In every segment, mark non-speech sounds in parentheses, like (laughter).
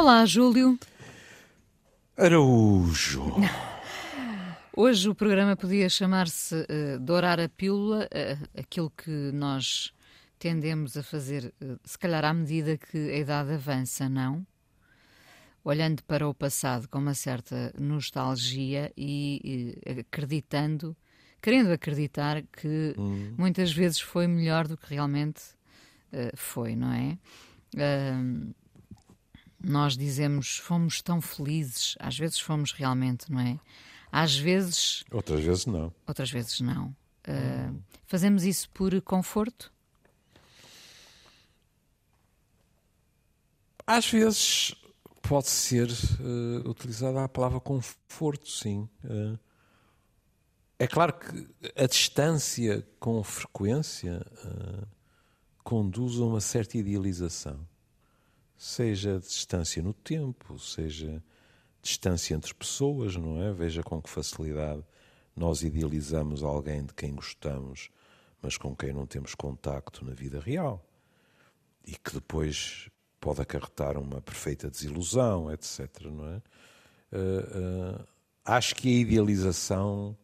Olá, Júlio. Araújo. (laughs) Hoje o programa podia chamar-se uh, Dourar a Pílula, uh, aquilo que nós tendemos a fazer, uh, se calhar à medida que a idade avança, não? Olhando para o passado com uma certa nostalgia e, e acreditando, querendo acreditar que hum. muitas vezes foi melhor do que realmente foi, não é? Nós dizemos fomos tão felizes, às vezes fomos realmente, não é? Às vezes. Outras vezes não. Outras vezes não. Uh, fazemos isso por conforto? Às vezes pode ser uh, utilizada a palavra conforto, sim. Uh, é claro que a distância com frequência conduz a uma certa idealização seja distância no tempo, seja distância entre pessoas, não é? Veja com que facilidade nós idealizamos alguém de quem gostamos, mas com quem não temos contacto na vida real e que depois pode acarretar uma perfeita desilusão, etc. Não é? Uh, uh, acho que a idealização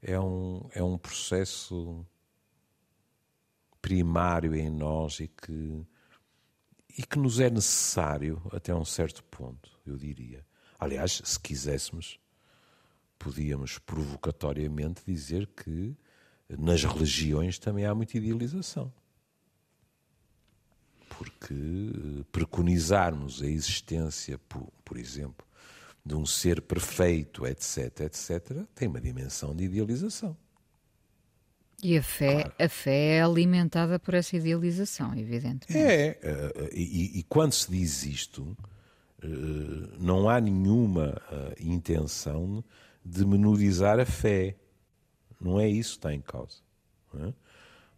é um, é um processo primário em nós e que e que nos é necessário até um certo ponto, eu diria. Aliás, se quiséssemos, podíamos provocatoriamente dizer que nas religiões também há muita idealização. Porque eh, preconizarmos a existência, por, por exemplo, de um ser perfeito, etc., etc., tem uma dimensão de idealização. E a fé, claro. a fé é alimentada por essa idealização, evidentemente. É, eh, e, e quando se diz isto, eh, não há nenhuma eh, intenção de menorizar a fé. Não é isso que está em causa. É?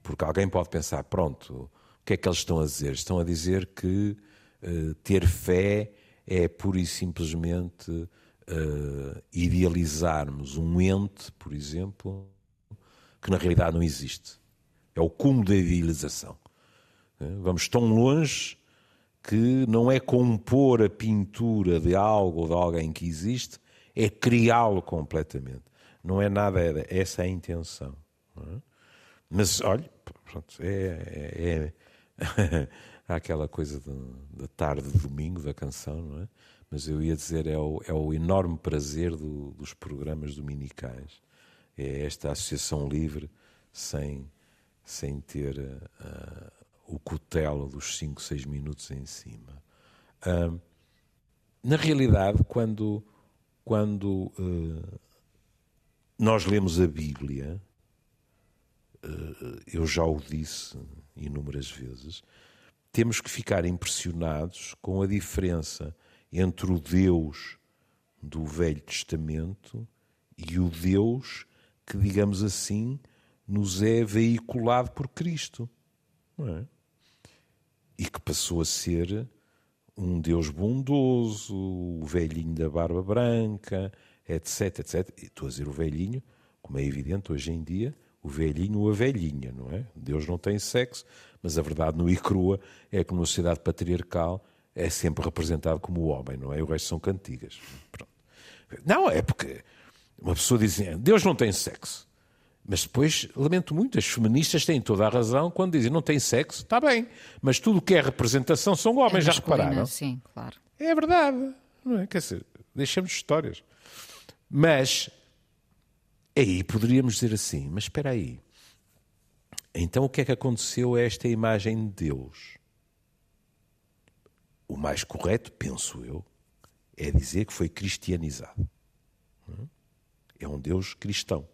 Porque alguém pode pensar, pronto, o que é que eles estão a dizer? Estão a dizer que uh, ter fé é pura e simplesmente uh, idealizarmos um ente, por exemplo, que na realidade não existe. É o cúmulo da idealização. É? Vamos tão longe que não é compor a pintura de algo ou de alguém que existe, é criá-lo completamente. Não é nada, é, essa é a intenção. É? Mas, olha, pronto, é, é, é (laughs) aquela coisa da tarde de domingo da canção, não é? Mas eu ia dizer, é o, é o enorme prazer do, dos programas dominicais é esta associação livre sem, sem ter uh, o cutelo dos 5, 6 minutos em cima. Uh, na realidade, quando, quando uh, nós lemos a Bíblia, eu já o disse inúmeras vezes, temos que ficar impressionados com a diferença entre o Deus do Velho Testamento e o Deus que, digamos assim, nos é veiculado por Cristo. É? E que passou a ser um Deus bondoso, o velhinho da barba branca, etc, etc. E estou a dizer o velhinho, como é evidente hoje em dia, o velhinho ou a velhinha, não é? Deus não tem sexo, mas a verdade no e crua é que numa sociedade patriarcal é sempre representado como o homem, não é? O resto são cantigas. Pronto. Não, é porque uma pessoa diz assim, Deus não tem sexo. Mas depois, lamento muito, as feministas têm toda a razão quando dizem não tem sexo, está bem, mas tudo o que é representação são homens, é já repararam? Sim, claro. É verdade, não é? Quer dizer, deixamos histórias. Mas, aí poderíamos dizer assim, mas espera aí, então o que é que aconteceu a esta imagem de Deus? O mais correto, penso eu, é dizer que foi cristianizado. Não é? um Deus cristão.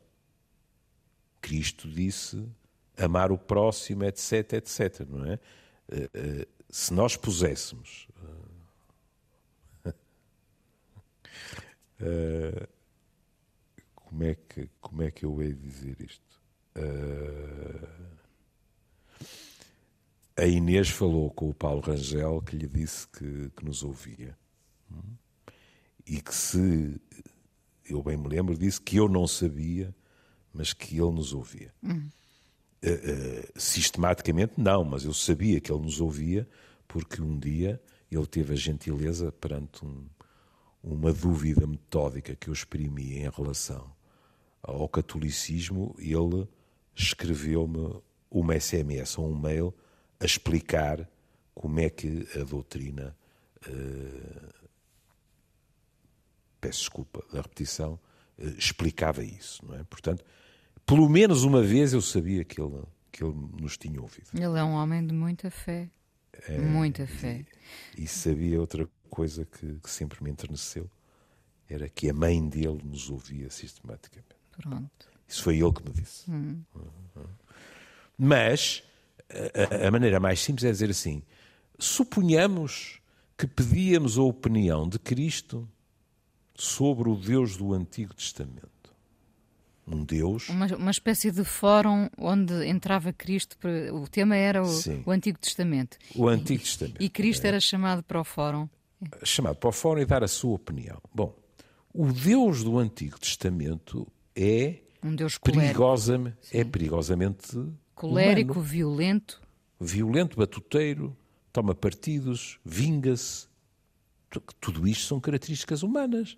Cristo disse amar o próximo, etc, etc, não é? Eh, eh, se nós puséssemos eh, (laughs) como é que como é que eu hei de dizer isto? a Inês falou com o Paulo Rangel que lhe disse que, que nos ouvia e que se eu bem me lembro, disse que eu não sabia, mas que ele nos ouvia. Uhum. Uh, uh, sistematicamente, não, mas eu sabia que ele nos ouvia, porque um dia ele teve a gentileza perante um, uma dúvida metódica que eu exprimi em relação ao catolicismo, ele escreveu-me uma SMS ou um mail a explicar como é que a doutrina, uh, peço desculpa da repetição, uh, explicava isso, não é? Portanto, pelo menos uma vez eu sabia que ele, que ele nos tinha ouvido. Ele é um homem de muita fé. É, muita fé. E, e, sabia outra coisa que, que sempre me enterneceu, era que a mãe dele nos ouvia sistematicamente. Pronto. Isso foi ele que me disse. Hum. Mas a, a, maneira mais simples é dizer assim: suponhamos que pedíamos a opinião de Cristo sobre o Deus do Antigo Testamento. Um Deus. Uma, uma espécie de fórum onde entrava Cristo. O tema era o, o Antigo Testamento. O Antigo Testamento. E Cristo é. era chamado para o fórum. Chamado para o fórum e dar a sua opinião. Bom, o Deus do Antigo Testamento é um Deus perigosamente, é perigosamente colérico, humano. violento, violento, batuteiro, toma partidos, vinga-se. Tudo isto são características humanas.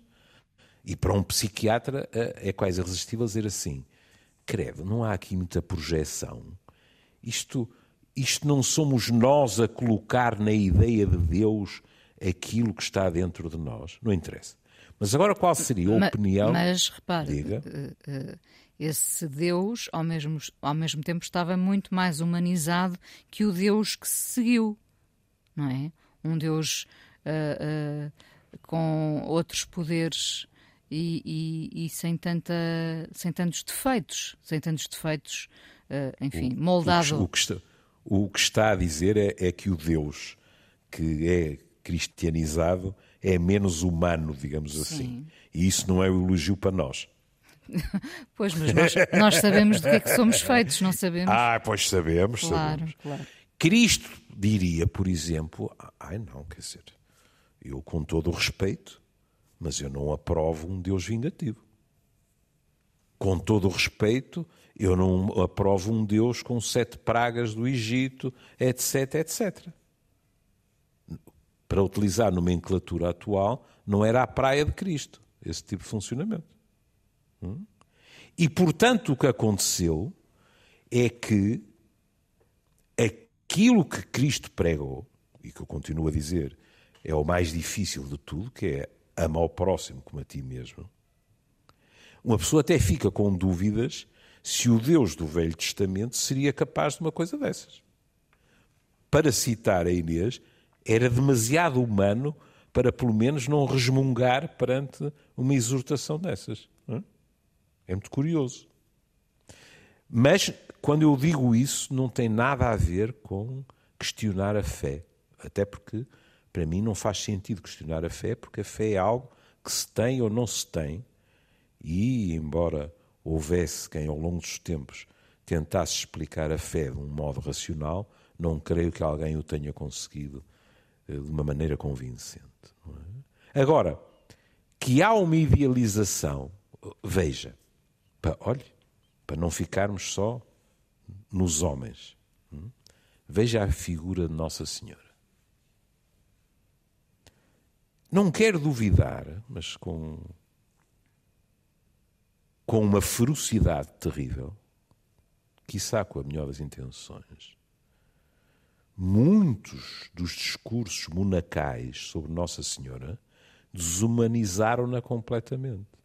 E para um psiquiatra é, é quase irresistível dizer assim: credo, não há aqui muita projeção. Isto, isto não somos nós a colocar na ideia de Deus aquilo que está dentro de nós. Não interessa. Mas agora qual seria a mas, opinião? Mas repare, Diga. Eh, eh, esse Deus ao mesmo, ao mesmo tempo estava muito mais humanizado que o Deus que se seguiu, não é? Um Deus uh, uh, com outros poderes e, e, e, sem, tanta, sem tantos defeitos, sem tantos defeitos, uh, enfim, o, moldado. O que, está, o que, está, a dizer é, é que o Deus que é cristianizado é menos humano, digamos Sim. assim. E isso não é um elogio para nós. (laughs) pois, mas nós, nós, sabemos do que é que somos feitos, não sabemos? Ah, pois sabemos, claro, sabemos. Claro. Cristo diria, por exemplo, ai não, quer dizer, eu com todo o respeito, mas eu não aprovo um Deus vingativo. Com todo o respeito, eu não aprovo um Deus com sete pragas do Egito, etc, etc. Para utilizar nomenclatura atual, não era a praia de Cristo, esse tipo de funcionamento. E, portanto, o que aconteceu é que aquilo que Cristo pregou, e que eu continuo a dizer, é o mais difícil de tudo, que é amar o próximo como a ti mesmo. Uma pessoa até fica com dúvidas se o Deus do Velho Testamento seria capaz de uma coisa dessas. Para citar a Inês, era demasiado humano para pelo menos não resmungar perante uma exortação dessas. É muito curioso. Mas, quando eu digo isso, não tem nada a ver com questionar a fé. Até porque, para mim, não faz sentido questionar a fé, porque a fé é algo que se tem ou não se tem. E, embora houvesse quem, ao longo dos tempos, tentasse explicar a fé de um modo racional, não creio que alguém o tenha conseguido eh, de uma maneira convincente. É? Agora, que há uma idealização, veja, para, olhe, para não ficarmos só nos homens. Hum? Veja a figura de Nossa Senhora. Não quero duvidar, mas com, com uma ferocidade terrível, quiçá com a melhor das intenções, muitos dos discursos monacais sobre Nossa Senhora desumanizaram-na completamente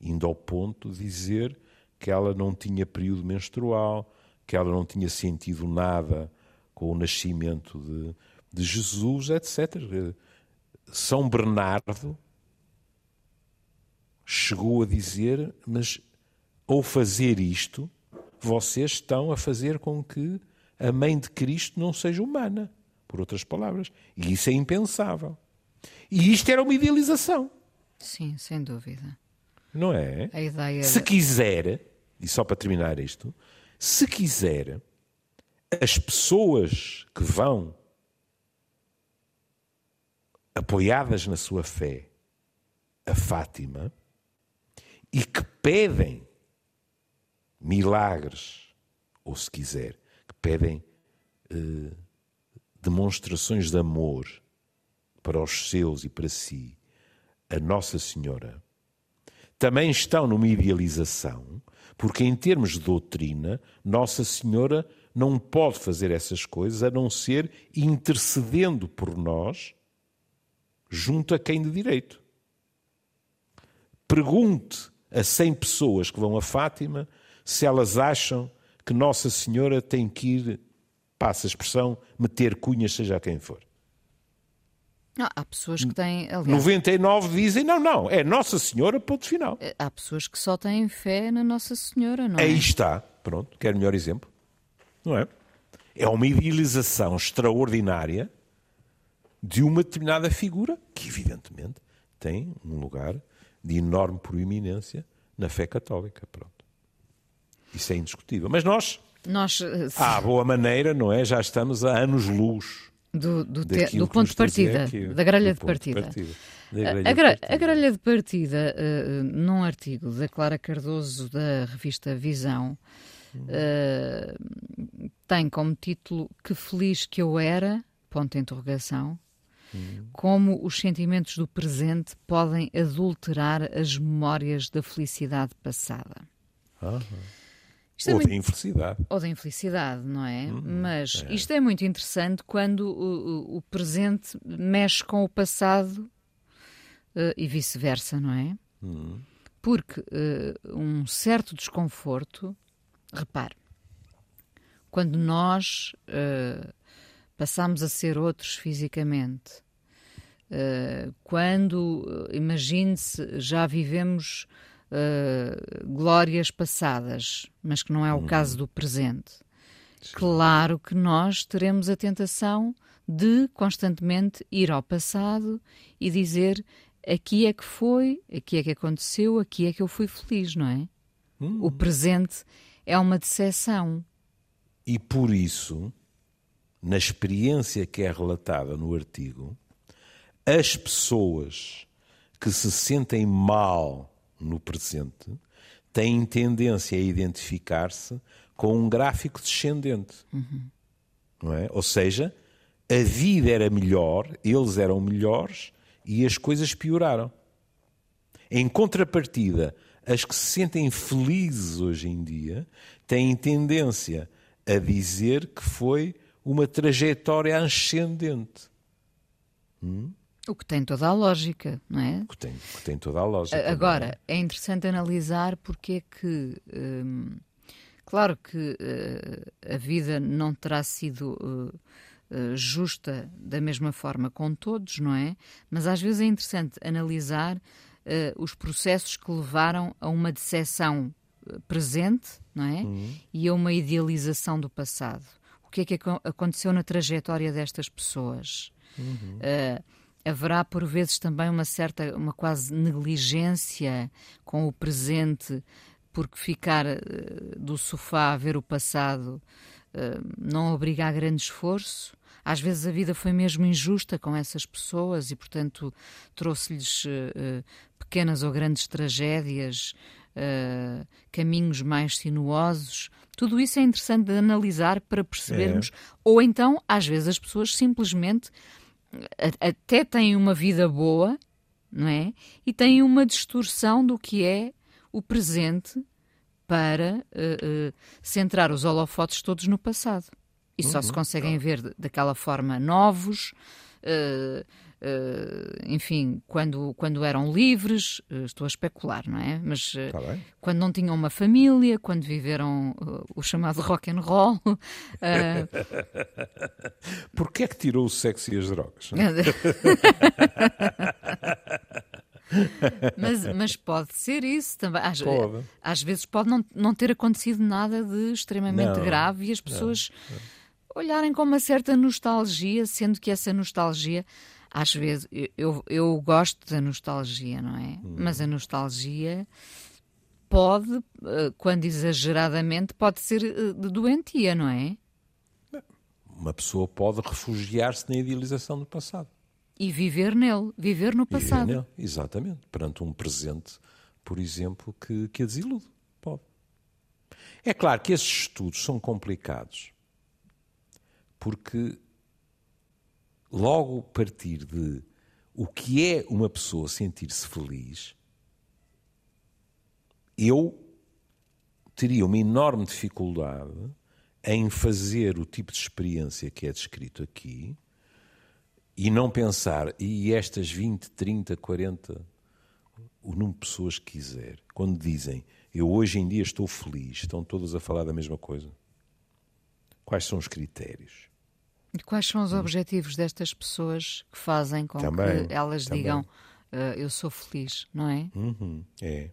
indo ao ponto de dizer que ela não tinha período menstrual, que ela não tinha sentido nada com o nascimento de, de Jesus, etc. São Bernardo chegou a dizer: Mas ao fazer isto, vocês estão a fazer com que a mãe de Cristo não seja humana, por outras palavras. E isso é impensável. E isto era uma idealização. Sim, sem dúvida. Não é? A ideia se quiser, e só para terminar isto, se quiser, as pessoas que vão apoiadas na sua fé a Fátima e que pedem milagres, ou se quiser, que pedem eh, demonstrações de amor para os seus e para si a Nossa Senhora, também estão numa idealização, porque em termos de doutrina, Nossa Senhora não pode fazer essas coisas a não ser intercedendo por nós junto a quem de direito. Pergunte a 100 pessoas que vão a Fátima se elas acham que Nossa Senhora tem que ir, passa a expressão, meter cunhas, seja quem for. Não, há pessoas que têm. Aliás, 99 dizem não, não, é Nossa Senhora, ponto final. Eh, há pessoas que só têm fé na Nossa Senhora, não é? Aí está, pronto, quer melhor exemplo? Não é? É uma idealização extraordinária de uma determinada figura que, evidentemente, tem um lugar de enorme proeminência na fé católica. Pronto. Isso é indiscutível. Mas nós, Nós, eh, à boa maneira, não é? Já estamos a anos-luz do, do, te- do ponto de partida, aqui, da grelha de partida. Da A, grelha a de partida. a grelha de partida, eh, num artigo da Clara Cardoso da revista Visão, eh, tem como título Que feliz que eu era, ponto de interrogação, como os sentimentos do presente podem adulterar as memórias da felicidade passada. Ah, Isto é ou muito- da infelicidade. ou da infelicidade, não é? Uhum. Mas isto é muito interessante quando o, o- presente mexe com o passado eh, e vice-versa, não é? Uhum. Porque eh, um certo desconforto, repare, quando nós eh, passamos a ser outros fisicamente, eh, quando, imagine-se, já vivemos eh, glórias passadas, mas que não é o caso do presente. Claro que nós teremos a tentação de constantemente ir ao passado e dizer aqui é que foi, aqui é que aconteceu, aqui é que eu fui feliz, não é? O presente é uma decepção. E por isso, na experiência que é relatada no artigo, as pessoas que se sentem mal no presente têm tendência a identificar-se com um gráfico descendente. Não é? Ou seja, a vida era melhor, eles eram melhores e as coisas pioraram. Em contrapartida, as que se sentem felizes hoje em dia têm tendência a dizer que foi uma trajetória ascendente. O que tem toda a lógica, não é? Que tem, que tem toda a lógica. é? Agora, é interessante analisar porque é que. hum, claro que eh, a vida não terá sido eh, justa da mesma forma com todos, não é? Mas às vezes é interessante analisar eh, os processos que levaram a uma decepção presente, não é? E a uma idealização do passado. O que é que aco- aconteceu na trajetória destas pessoas? Eh, haverá por vezes também uma certa, uma quase negligência com o presente, porque ficar eh, do sofá a ver o passado eh, não obriga a grande esforço. Às vezes a vida foi mesmo injusta com essas pessoas e, portanto, trouxe-lhes pequenas ou grandes tragédias, caminhos mais sinuosos. Tudo isso é interessante de analisar para percebermos. Ou então, às vezes, as pessoas simplesmente até têm uma vida boa, não é? E têm uma distorção do que é o presente para eh, eh, centrar os holofotes todos no passado. E só se conseguem ver daquela forma novos, eh, enfim, quando, quando eram livres, eh, estou a especular, não é? Mas eh, bem? quando não tinham uma família, quando viveram eh, o chamado rock and roll, (laughs) eh, Porquê é que tirou o sexo e as drogas? (laughs) mas, mas pode ser isso também. Às, às vezes pode não, não ter acontecido nada de extremamente Não, grave e as pessoas olharem com uma certa nostalgia, sendo que essa nostalgia, às vezes, eu, eu, gosto da nostalgia, não é? Hum. Mas a nostalgia pode, eh, quando exageradamente, pode ser eh, de doentia, não é? Uma pessoa pode refugiar-se na idealização do passado. E viver nele, viver no Viver passado. nele, exatamente. Perante um presente, por exemplo, que, que a desilude. Pode. É claro que esses estudos são complicados, porque logo partir de o que é uma pessoa sentir-se feliz, eu teria uma enorme dificuldade em fazer o tipo de experiência que é descrito aqui e não pensar, e estas 20, 30, 40, o número de pessoas que quiser, quando dizem eu hoje em dia estou feliz, estão todas a falar da mesma coisa? Quais são os critérios? E quais são os hum. objetivos destas pessoas que fazem com também, que elas também. digam uh, eu sou feliz, não é? Uhum, é.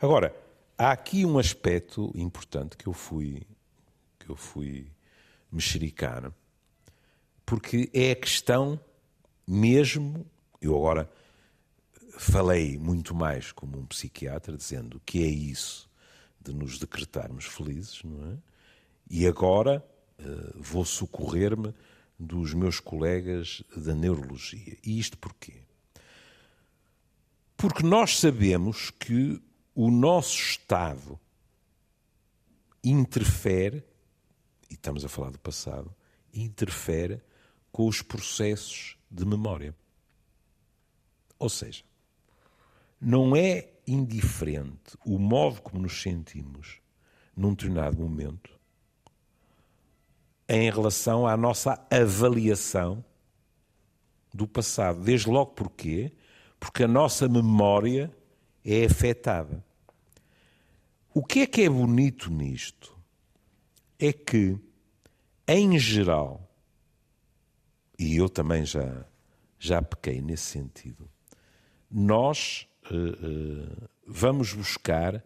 Agora, há aqui um aspecto importante que eu fui que eu fui mexericar, porque é a questão mesmo, eu agora falei muito mais como um psiquiatra, dizendo que é isso de nos decretarmos felizes, não é? E agora uh, vou socorrer-me dos meus colegas da neurologia. E isto porquê? Porque nós sabemos que o nosso estado interfere, e estamos a falar do passado, interfere com os processos de memória. Ou seja, não é indiferente o modo como nos sentimos num determinado momento em relação à nossa avaliação do passado. Desde logo porquê? Porque a nossa memória é afetada. O que é que é bonito nisto? É que, em geral, e eu também já, já pequei nesse sentido, nós uh, uh, vamos buscar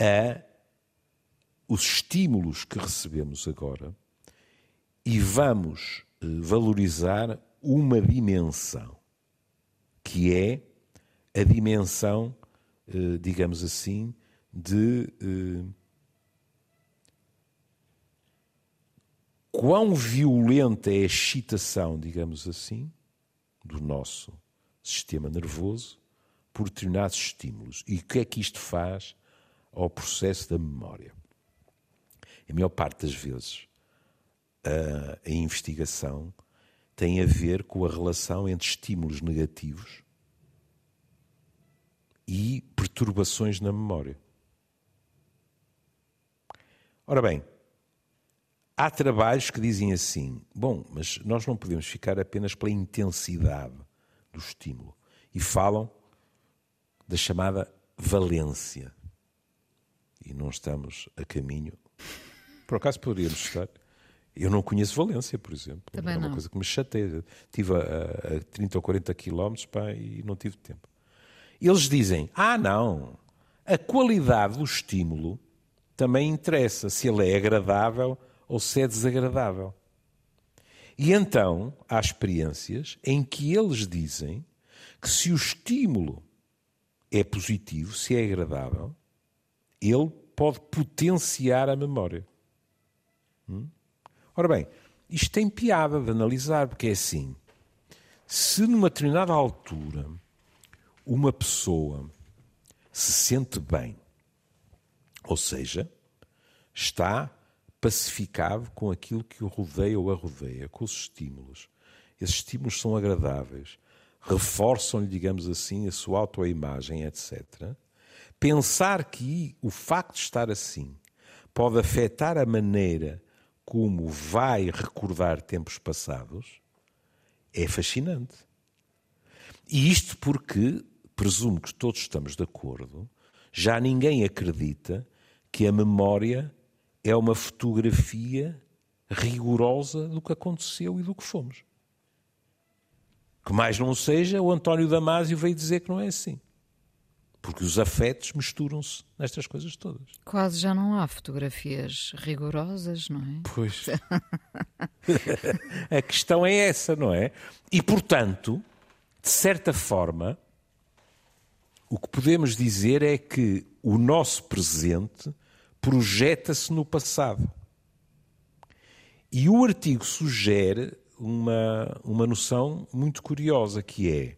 a, os estímulos que recebemos agora e vamos uh, valorizar uma dimensão, que é a dimensão, digamos assim, de quão violenta é a excitação, digamos assim, do nosso sistema nervoso por determinados estímulos. E o que é que isto faz ao processo da memória? A maior parte das vezes, a, a investigação tem a ver com a relação entre estímulos negativos e perturbações na memória. Ora bem, Há trabalhos que dizem assim: bom, mas nós não podemos ficar apenas pela intensidade do estímulo. E falam da chamada valência. E não estamos a caminho. Por acaso poderíamos estar. Eu não conheço Valência, por exemplo. Também é uma não. coisa que me chateia. Estive a, a 30 ou 40 quilómetros pá, e não tive tempo. Eles dizem: ah, não, a qualidade do estímulo também interessa. Se ele é agradável ou se é desagradável. E então há experiências em que eles dizem que se o estímulo é positivo, se é agradável, ele pode potenciar a memória. Hum? Ora bem, isto tem piada de analisar, porque é assim: se numa determinada altura uma pessoa se sente bem, ou seja, está pacificado com aquilo que o rodeia ou a rodeia, com os estímulos. Esses estímulos são agradáveis, reforçam-lhe, digamos assim, a sua autoimagem, etc. Pensar que o facto de estar assim pode afetar a maneira como vai recordar tempos passados é fascinante. E isto porque, presumo que todos estamos de acordo, já ninguém acredita que a memória é uma fotografia rigorosa do que aconteceu e do que fomos. Que mais não seja, o António Damasio veio dizer que não é assim. Porque os afetos misturam-se nestas coisas todas. Quase já não há fotografias rigorosas, não é? Pois. (laughs) A questão é essa, não é? E, portanto, de certa forma, o que podemos dizer é que o nosso presente projeta-se no passado. E o artigo sugere uma, uma noção muito curiosa que é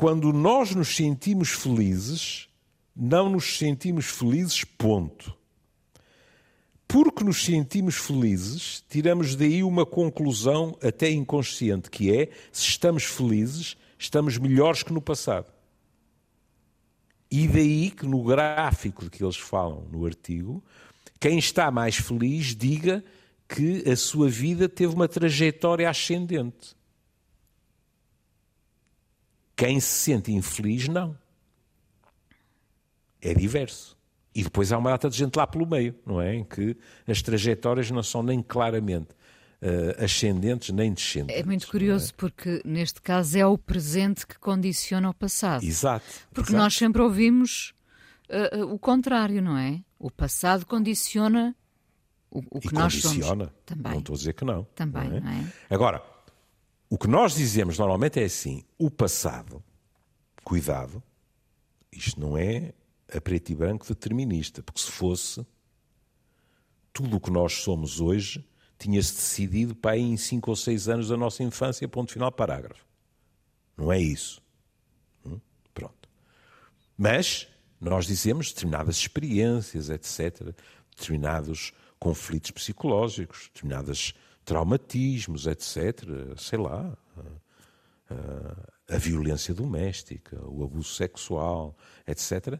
quando nós nos sentimos felizes, não nos sentimos felizes, ponto. porque nos sentimos felizes, tiramos daí uma conclusão até inconsciente, que é, se estamos felizes, estamos melhores que no passado. E daí que no gráfico de que eles falam no artigo, quem está mais feliz diga que a sua vida teve uma trajetória ascendente. Quem se sente infeliz, não. É diverso. E depois há uma data de gente lá pelo meio, não é? Em que as trajetórias não são nem claramente uh, ascendentes nem descendentes. É muito curioso é? porque neste caso é o presente que condiciona o passado. Exato. Porque exato. nós sempre ouvimos uh, uh, o contrário, não é? O passado condiciona o, o que e nós condiciona. somos. Também. Não estou a dizer que não. Também, não é? não é? Agora, o que nós dizemos normalmente é assim: o passado, cuidado, isto não é a preto e branco determinista, porque se fosse, tudo o que nós somos hoje tinha-se decidido para aí em 5 ou 6 anos da nossa infância, ponto final, parágrafo. Não é isso. Hum? Pronto. Mas nós dizemos determinadas experiências, etc., determinados conflitos psicológicos, determinados traumatismos, etc., sei lá, a, a, a violência doméstica, o abuso sexual, etc.,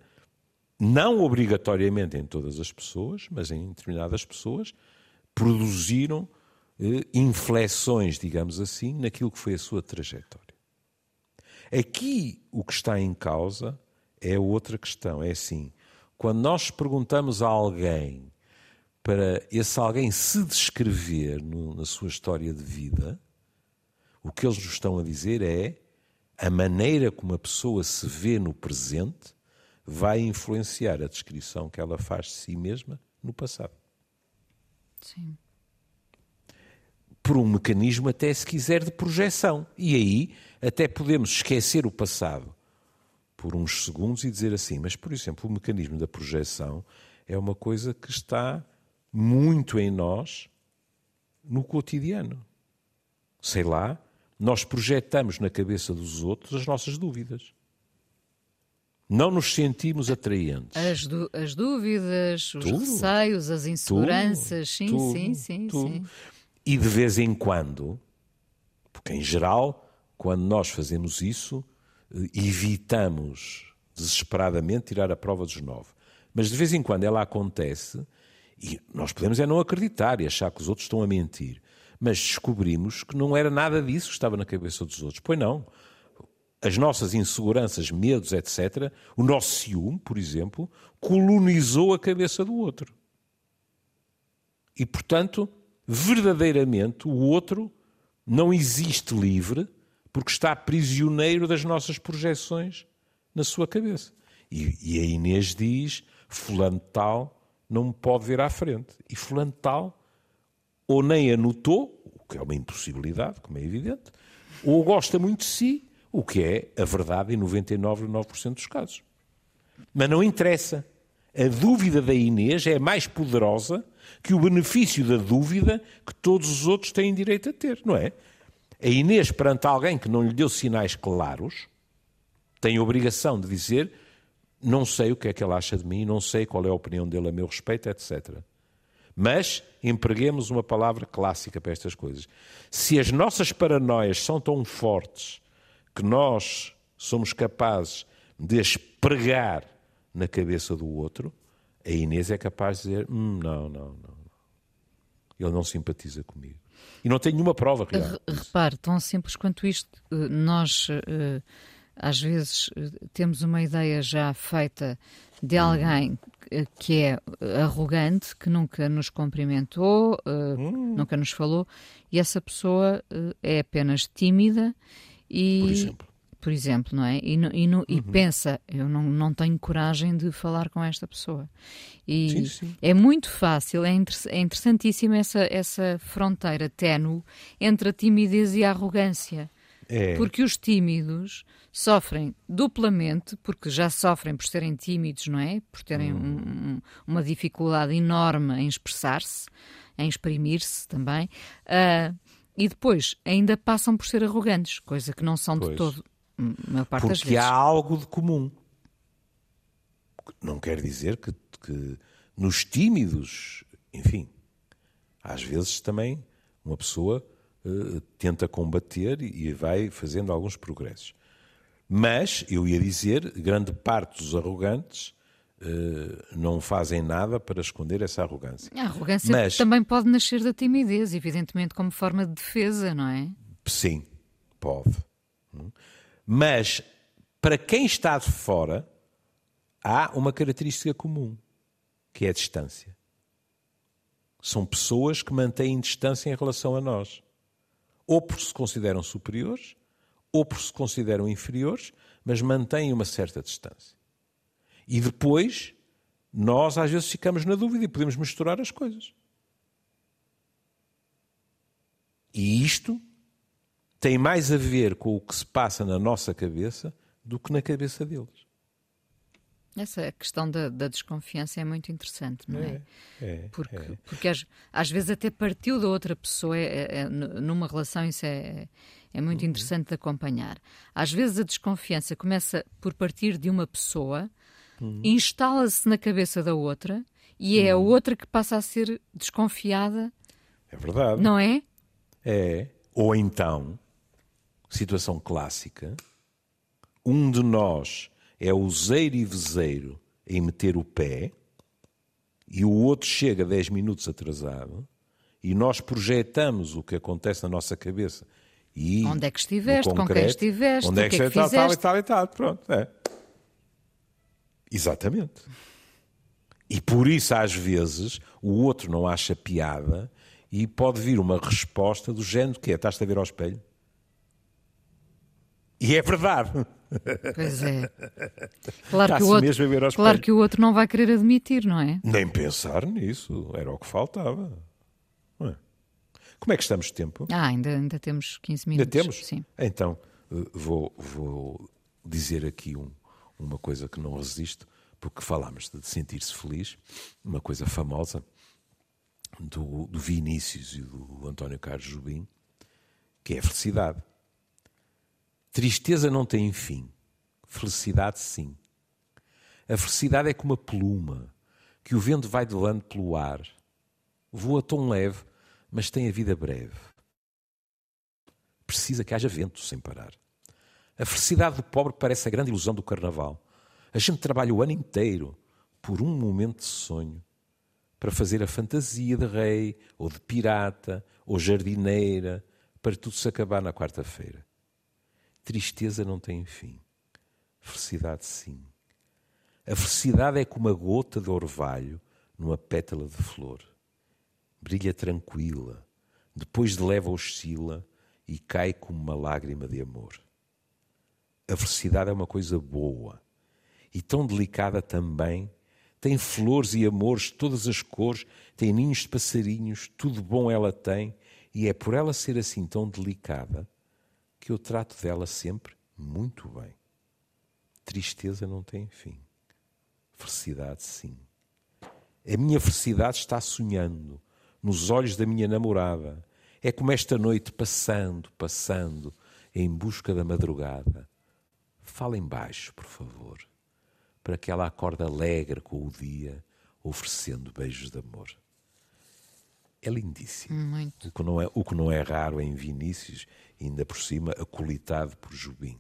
não obrigatoriamente em todas as pessoas, mas em determinadas pessoas, produziram eh, inflexões, digamos assim, naquilo que foi a sua trajetória. Aqui o que está em causa é outra questão. É assim: quando nós perguntamos a alguém para esse alguém se descrever no, na sua história de vida, o que eles nos estão a dizer é a maneira como a pessoa se vê no presente vai influenciar a descrição que ela faz de si mesma no passado. Sim. Por um mecanismo, até se quiser, de projeção. E aí até podemos esquecer o passado por uns segundos e dizer assim: mas, por exemplo, o mecanismo da projeção é uma coisa que está muito em nós no cotidiano. Sei lá, nós projetamos na cabeça dos outros as nossas dúvidas não nos sentimos atraentes. As, as dúvidas, os tudo, receios, as inseguranças, tudo, sim, tudo, sim, sim, sim. E de vez em quando, porque em geral, quando nós fazemos isso, eh, evitamos desesperadamente tirar a prova dos nove. Mas de vez em quando ela acontece e nós podemos é não acreditar e achar que os outros estão a mentir. Mas descobrimos que não era nada disso que estava na cabeça dos outros. Pois não as nossas inseguranças, medos, etc., o nosso ciúme, por exemplo, colonizou a cabeça do outro. E, portanto, verdadeiramente o outro não existe livre porque está prisioneiro das nossas projeções na sua cabeça. E, e a Inês diz: Fulano tal não me pode ver à frente. E Fulano tal ou nem anotou, o que é uma impossibilidade, como é evidente, ou gosta muito de si o que é a verdade em 99,9% dos casos. Mas não interessa. A dúvida da Inês é mais poderosa que o benefício da dúvida que todos os outros têm direito a ter, não é? A Inês, perante alguém que não lhe deu sinais claros, tem a obrigação de dizer: Não sei o que é que ela acha de mim, não sei qual é a opinião dele a meu respeito, etc. Mas empreguemos uma palavra clássica para estas coisas. Se as nossas paranoias são tão fortes que nós somos capazes de as pregar na cabeça do outro, a Inês é capaz de dizer: hum, não, não, não. Ele não simpatiza comigo. E não tem nenhuma prova real. Repare, tão simples quanto isto, eh, nós eh, às vezes eh, temos uma ideia já feita de alguém que é arrogante, que nunca nos cumprimentou, hum. nunca nos falou, e essa pessoa é apenas tímida e, por exemplo. Por exemplo, não é? E, e, uhum. e pensa, eu não, não tenho coragem de falar com esta pessoa. E sim, sim. é muito fácil, é, inter, é interessantíssima essa, essa fronteira ténue entre a timidez e a arrogância. É. Porque os tímidos sofrem duplamente, porque já sofrem por serem tímidos, não é? Por terem uhum. um, uma dificuldade enorme em expressar-se, em exprimir-se também. Uh, e depois ainda passam por ser arrogantes, coisa que não são pois. de todo, Porque das vezes. há algo de comum. Não quer dizer que, que nos tímidos enfim, às vezes também uma pessoa tenta combater e vai fazendo alguns progressos. Mas, eu ia dizer, grande parte dos arrogantes uh, não fazem nada para esconder essa arrogância. A arrogância Mas, também pode nascer da timidez, evidentemente, como forma de defesa, não é? Sim, pode. Mas, para quem está de fora, há uma característica comum, que é a distância. São pessoas que mantêm distância em relação a nós. Ou porque se consideram superiores, ou porque se consideram inferiores, mas mantêm uma certa distância. E depois, nós às vezes ficamos na dúvida e podemos misturar as coisas. E isto tem mais a ver com o que se passa na nossa cabeça do que na cabeça deles. Essa questão da, da desconfiança é muito interessante, não é? é, é porque, é. porque às, às, vezes até partiu da outra pessoa, é, é, é numa relação isso é, é muito uhum. interessante de acompanhar. Às vezes a desconfiança começa por partir de uma pessoa, uhum. instala-se na cabeça da outra e é a uhum. outra que passa a ser desconfiada. É verdade. Não é? É. Ou então, situação clássica, um de nós é useiro e vezeiro em meter o pé e o outro chega 10 minutos atrasado e nós projetamos o que acontece na nossa cabeça. E onde é que estiveste, concreto, com quem estiveste, onde é que, que, é que tal, tal e tal e tal, pronto, é. Exatamente. E por isso, às vezes, o outro não acha piada e pode vir uma resposta do género que é, estás a ver ao espelho? E é verdade. Pois é. Claro, que o, outro, claro que o outro não vai querer admitir, não é? Nem pensar nisso. Era o que faltava. É? Como é que estamos de tempo? Ah, ainda, ainda temos 15 minutos. Ainda temos? Sim. Então, eh, vou, vou dizer aqui um, uma coisa que não resisto, porque falámos de sentir-se feliz, uma coisa famosa do, do Vinícius e do António Carlos Jubim, que é a felicidade. Tristeza não tem fim. Felicidade, sim. A felicidade é como uma pluma que o vento vai delando pelo ar. Voa tão leve, mas tem a vida breve. Precisa que haja vento sem parar. A felicidade do pobre parece a grande ilusão do carnaval. A gente trabalha o ano inteiro por um momento de sonho para fazer a fantasia de rei, ou de pirata, ou jardineira, para tudo se acabar na quarta-feira. Tristeza não tem fim. Felicidade, sim. A felicidade é como a gota de orvalho numa pétala de flor. Brilha tranquila, depois de leva oscila e cai como uma lágrima de amor. A felicidade é uma coisa boa e tão delicada também. Tem flores e amores de todas as cores, tem ninhos de passarinhos, tudo bom ela tem, e é por ela ser assim tão delicada que eu trato dela sempre muito bem. Tristeza não tem fim. Felicidade, sim. A minha felicidade está sonhando nos olhos da minha namorada. É como esta noite passando, passando, em busca da madrugada. Falem baixo, por favor, para que ela acorde alegre com o dia, oferecendo beijos de amor. É lindíssimo. Muito. O que não é, o que não é raro em Vinícius ainda por cima acolitado por Jubim.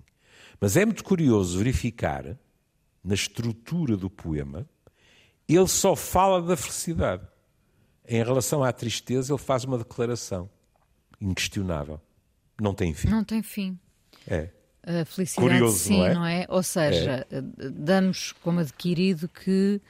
Mas é muito curioso verificar, na estrutura do poema, ele só fala da felicidade. Em relação à tristeza, ele faz uma declaração inquestionável. Não tem fim. Não tem fim. É. A felicidade, Curioso, sim, não é? não é? Ou seja, é. damos como adquirido que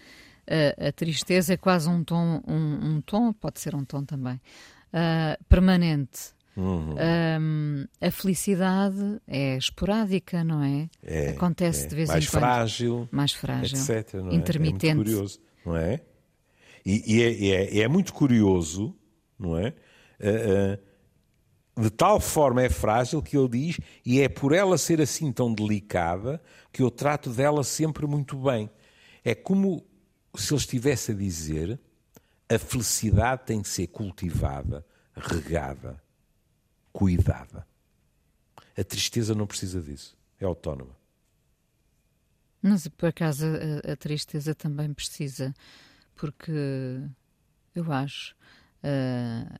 a, a, tristeza é quase um tom, um, um, tom, pode ser um tom também, uh, permanente. Uhum. Um, a felicidade é esporádica, não é? é Acontece é. de vez mais em quando. Frágil, mais frágil. Etc. Não intermitente. É? é muito curioso, não é? E, e é, é, é, muito curioso, não é? Uh, uh, de tal forma é frágil que ele diz, e é por ela ser assim tão delicada que eu trato dela sempre muito bem. É como se ele estivesse a dizer: a felicidade tem de ser cultivada, regada, cuidada. A tristeza não precisa disso, é autónoma. Mas por acaso a, a tristeza também precisa, porque Eu acho. Uh,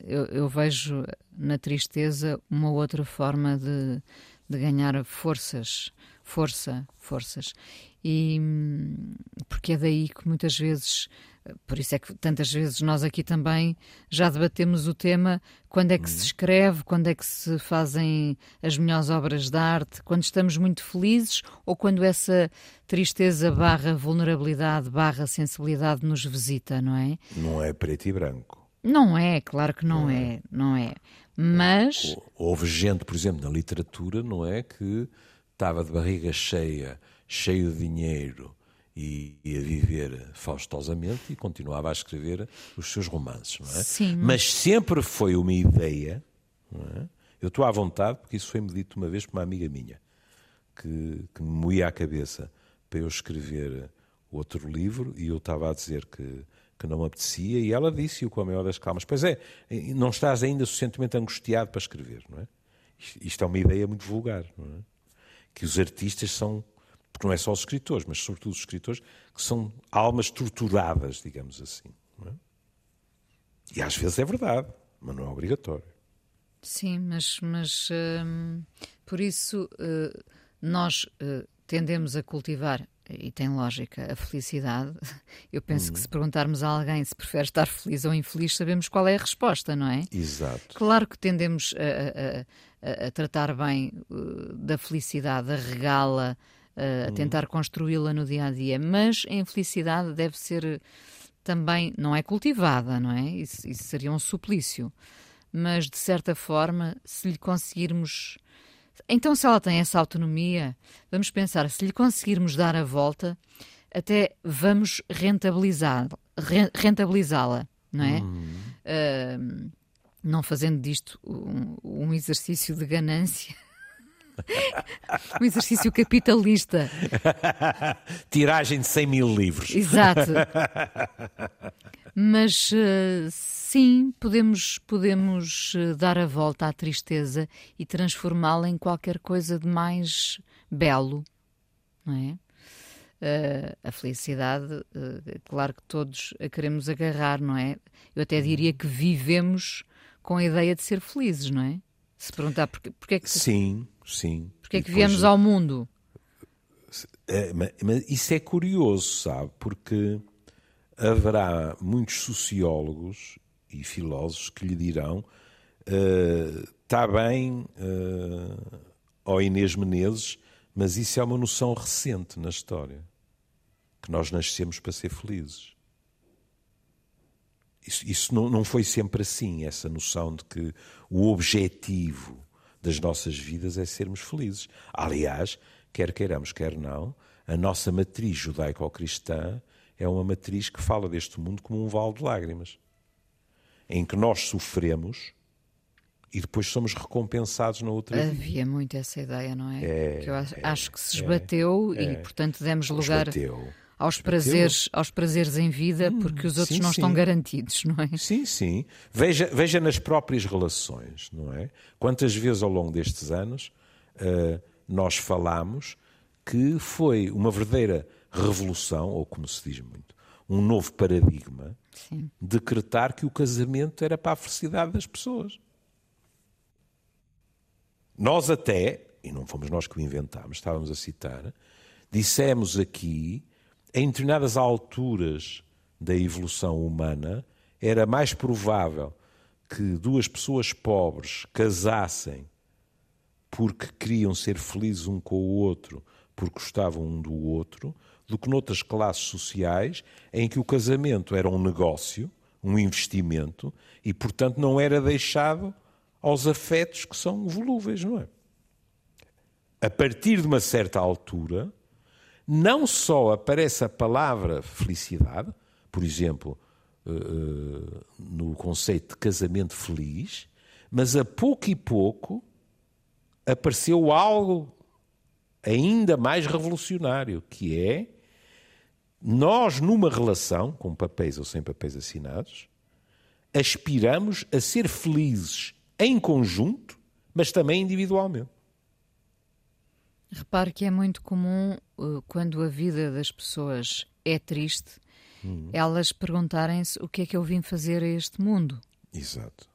eu, eu, vejo na tristeza uma outra forma de, de ganhar forças, força, forças. E porque é daí que muitas vezes, por isso é que tantas vezes nós aqui também já debatemos o tema quando é que se uhum. escreve, quando é que se fazem as melhores obras de arte, quando estamos muito felizes ou quando essa tristeza barra vulnerabilidade barra sensibilidade nos visita, não é? Não é preto e branco. Não é, claro que não, não é. é, não é. Mas. Houve gente, por exemplo, na literatura, não é? Que estava de barriga cheia, cheio de dinheiro e, e, a viver faustosamente e continuava a escrever os seus romances, não é? Sim. Mas sempre foi uma ideia, é? Eu estou à vontade porque isso foi-me dito uma vez por uma amiga minha que, que me moía a cabeça para eu escrever outro livro e eu estava a dizer que que não me apetecia, e ela disse-o com a maior das calmas. Pois é, não estás ainda suficientemente angustiado para escrever, não é? Isto é uma ideia muito vulgar, não é? Que os artistas são, porque não é só os escritores, mas sobretudo os escritores, que são almas torturadas, digamos assim. É? E às vezes é verdade, mas não é obrigatório. Sim, mas, mas hum, por isso uh, nós uh, tendemos a cultivar e tem lógica, a felicidade. (laughs) Eu penso hum. que se perguntarmos a alguém se prefere estar feliz ou infeliz, sabemos qual é a resposta, não é? Exato. Claro que tendemos a, a, tratar bem uh, da felicidade, a regá-la, uh, a hum. tentar construí-la no dia a dia, mas a infelicidade deve ser também, não é cultivada, não é? Isso, isso seria um suplício. Mas, de certa forma, se lhe conseguirmos então, se ela tem essa autonomia, vamos pensar, se lhe conseguirmos dar a volta, até vamos rentabilizá-la, rentabilizá não é? Hum. Uh, não fazendo disto um, um exercício de ganância. (laughs) um exercício capitalista. (laughs) Tiragem de 100 mil livros. Exato. (laughs) Mas uh, sim, podemos, podemos uh, dar a volta à tristeza e transformá-la em qualquer coisa de mais belo, não é? Uh, a felicidade, claro que todos a queremos agarrar, não é? Eu até diria que vivemos com a ideia de ser felizes, não é? Se perguntar porque, porque é que. Sim, sim. Porque é que viemos ao mundo? É, mas, mas isso é curioso, sabe? Porque haverá muitos sociólogos e filósofos que lhe dirão está uh, bem, uh, Inês Menezes, mas isso é uma noção recente na história, que nós nascemos para ser felizes. Isso, isso não, não foi sempre assim, essa noção de que o objetivo das nossas vidas é sermos felizes. Aliás, quer queiramos, quer não, a nossa matriz judaico-cristã é uma matriz que fala deste mundo como um vale de lágrimas, em que nós sofremos e depois somos recompensados na outra Havia vida. Havia muito essa ideia, não é? é que eu acho, é, acho que se esbateu é, e, portanto, demos lugar esbateu, aos, prazeres, aos prazeres em vida, hum, porque os outros sim, não sim. estão garantidos, não é? Sim, sim. Veja, veja nas próprias relações, não é? Quantas vezes ao longo destes anos uh, nós falamos que foi uma verdadeira revolução, ou como se diz muito, um novo paradigma, Sim. decretar que o casamento era para a felicidade das pessoas. Nós até, e não fomos nós que o inventámos, estávamos a citar, dissemos aqui, em determinadas alturas da evolução humana, era mais provável que duas pessoas pobres casassem porque queriam ser felizes um com o outro, porque gostavam um do outro, do que noutras classes sociais em que o casamento era um negócio, um investimento e, portanto, não era deixado aos afetos que são volúveis, não é? A partir de uma certa altura, não só aparece a palavra felicidade, por exemplo, eh, eh, no conceito de casamento feliz, mas a pouco e pouco apareceu algo ainda mais revolucionário, que é nós, numa relação, com papéis ou sem papéis assinados, aspiramos a ser felizes em conjunto, mas também individualmente. Repare que é muito comum, uh, quando a vida das pessoas é triste, hum. elas perguntarem-se o que é que eu vim fazer a este mundo. Exato.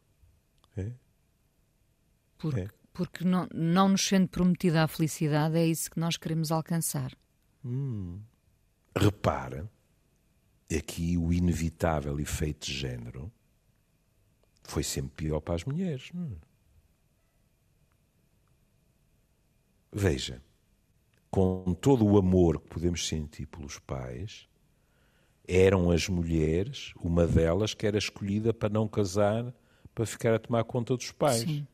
É. Porque, é. porque não, não nos sendo prometida a felicidade, é isso que nós queremos alcançar. Hum. Repara, aqui o inevitável efeito de género foi sempre pior para as mulheres. É? Veja, com todo o amor que podemos sentir pelos pais, eram as mulheres, uma delas que era escolhida para não casar, para ficar a tomar conta dos pais. Sim.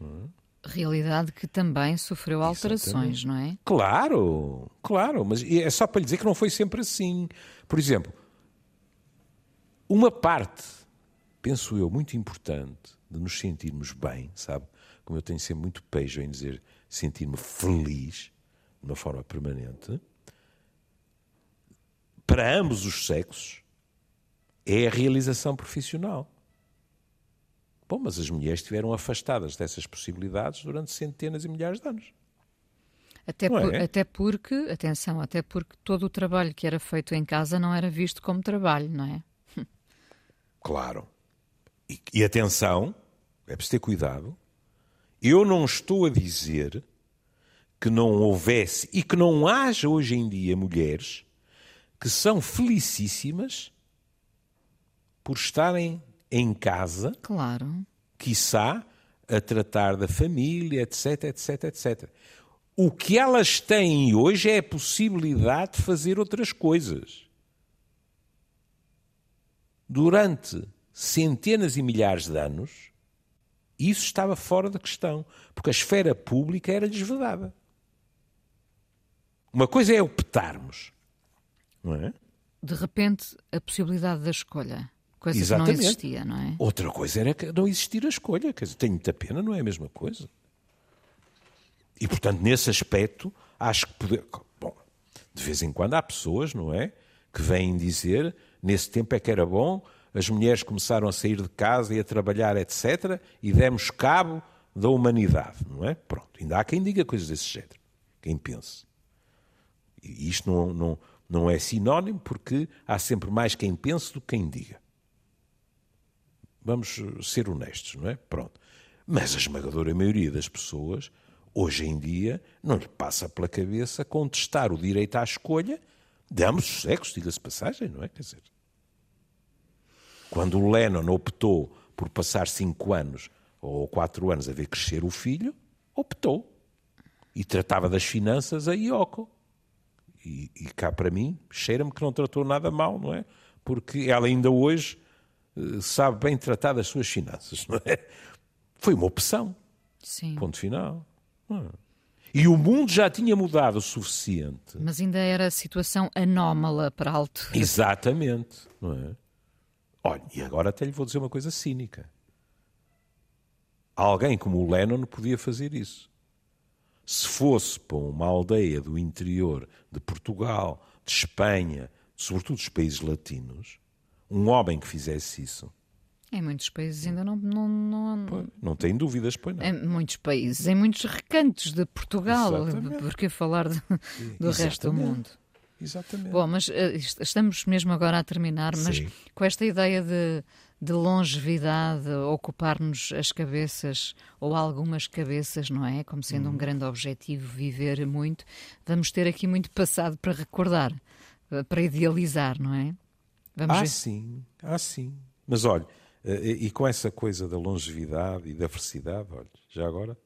Hum? Realidade que também sofreu alterações, Exatamente. não é? Claro, claro, mas é só para lhe dizer que não foi sempre assim. Por exemplo, uma parte, penso eu, muito importante de nos sentirmos bem, sabe? Como eu tenho sempre muito pejo em dizer sentir-me feliz, de uma forma permanente, para ambos os sexos, é a realização profissional. Bom, mas as mulheres estiveram afastadas dessas possibilidades durante centenas e milhares de anos. Até, por, é? até porque, atenção, até porque todo o trabalho que era feito em casa não era visto como trabalho, não é? (laughs) Claro. E, e atenção, é preciso ter cuidado. Eu não estou a dizer que não houvesse e que não haja hoje em dia mulheres que são felicíssimas por estarem em casa, claro, quiçá, a tratar da família, etc, etc, etc. O que elas têm hoje é a possibilidade de fazer outras coisas. Durante centenas e milhares de anos, isso estava fora da questão, porque a esfera pública era desvedada. Uma coisa é optarmos, não é? De repente, a possibilidade da escolha. Coisa Exatamente. que não existia, não é? Outra coisa era não existir a escolha. Quer dizer, tenho muita pena, não é a mesma coisa. E, portanto, nesse aspecto, acho que poder... Bom, de vez em quando há pessoas, não é? Que vêm dizer, nesse tempo é que era bom, as mulheres começaram a sair de casa e a trabalhar, etc., e demos cabo da humanidade, não é? Pronto, ainda há quem diga coisas desse género, quem pense. Isto não, não, não é sinónimo, porque há sempre mais quem pense do que quem diga. Vamos ser honestos, não é? Pronto. Mas a esmagadora maioria das pessoas, hoje em dia, não lhe passa pela cabeça contestar o direito à escolha de ambos os sexos, diga-se passagem, não é? Quer dizer, quando o Lennon optou por passar cinco anos ou quatro anos a ver crescer o filho, optou. E tratava das finanças a Yoko. E, e cá para mim, cheira-me que não tratou nada mal, não é? Porque ela ainda hoje eh, sabe bem tratar das suas finanças, não é? Foi uma opção. Sim. Ponto final. É? E o mundo já tinha mudado o suficiente. Mas ainda era situação anómala para alto. Exatamente, não é? Olha, e agora até lhe vou dizer uma coisa cínica. Alguém como o Lennon podia fazer isso. Se fosse para uma aldeia do interior de Portugal, de Espanha, sobretudo dos países latinos, um homem que fizesse isso. Em muitos países ainda não. Não, não, pois, não tem dúvidas, pois não. Em muitos países, em muitos recantos de Portugal, Exatamente. porque falar de, do Exatamente. resto do mundo. Exatamente. Bom, mas uh, estamos mesmo agora a terminar, mas Sim. com esta ideia de, de longevidade, ocupar-nos as cabeças, ou algumas cabeças, não é? Como sendo hum. um grande objetivo, viver muito, vamos ter aqui muito passado para recordar, para idealizar, não é? Vamos ah, ver. sim, ah, sim. Mas olha, eh, e com essa coisa da longevidade e da felicidade, olha, já agora,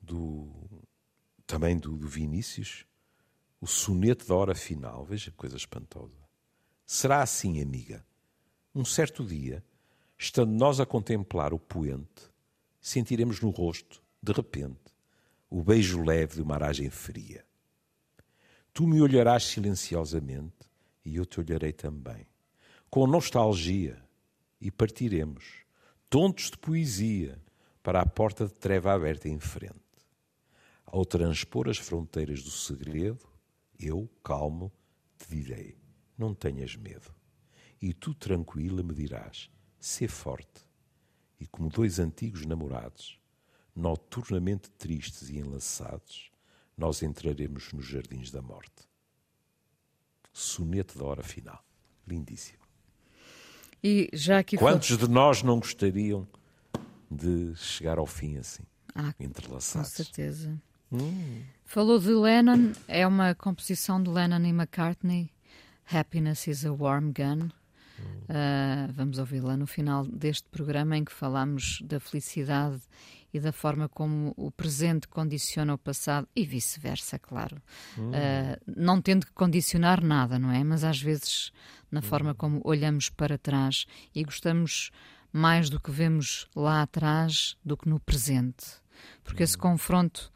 do, também do, do Vinícius, o soneto da hora final, veja que coisa espantosa. Será assim, amiga. Um certo dia, estando nós a contemplar o poente, sentiremos no rosto, de repente, o beijo leve de uma aragem fria. Tu me olharás silenciosamente e eu te olharei também, com nostalgia, e partiremos, tontos de poesia, para a porta de treva aberta em frente. Ao transpor as fronteiras do segredo, eu, calmo, te direi: não tenhas medo. E tu, tranquila, me dirás: sê forte. E como dois antigos namorados, noturnamente tristes e enlaçados, nós entraremos nos jardins da morte soneto da hora final. lindíssimo. E já aqui Quantos de nós não gostariam de chegar ao fim assim, ah, entrelaçados? Com certeza. Hum. Falou de Lennon, é uma composição de Lennon e McCartney. Happiness is a Warm Gun. Uh, vamos ouvi-la no final deste programa em que falamos da felicidade e da forma como o presente condiciona o passado e vice-versa, claro. Hum. Uh, não tendo que condicionar nada, não é? Mas às vezes na forma como olhamos para trás e gostamos mais do que vemos lá atrás do que no presente. Porque esse confronto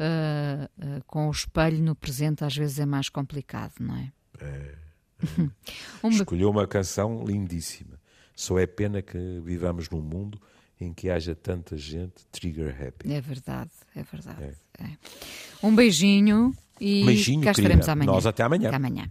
uh, com o espelho no presente às vezes é mais complicado, não é? É. (laughs) Escolheu uma canção lindíssima. Só é pena que vivamos num mundo em que haja tanta gente trigger happy. É verdade, é verdade. É. É. Um beijinho e beijinho, cá estaremos amanhã. Nós até amanhã. Até amanhã.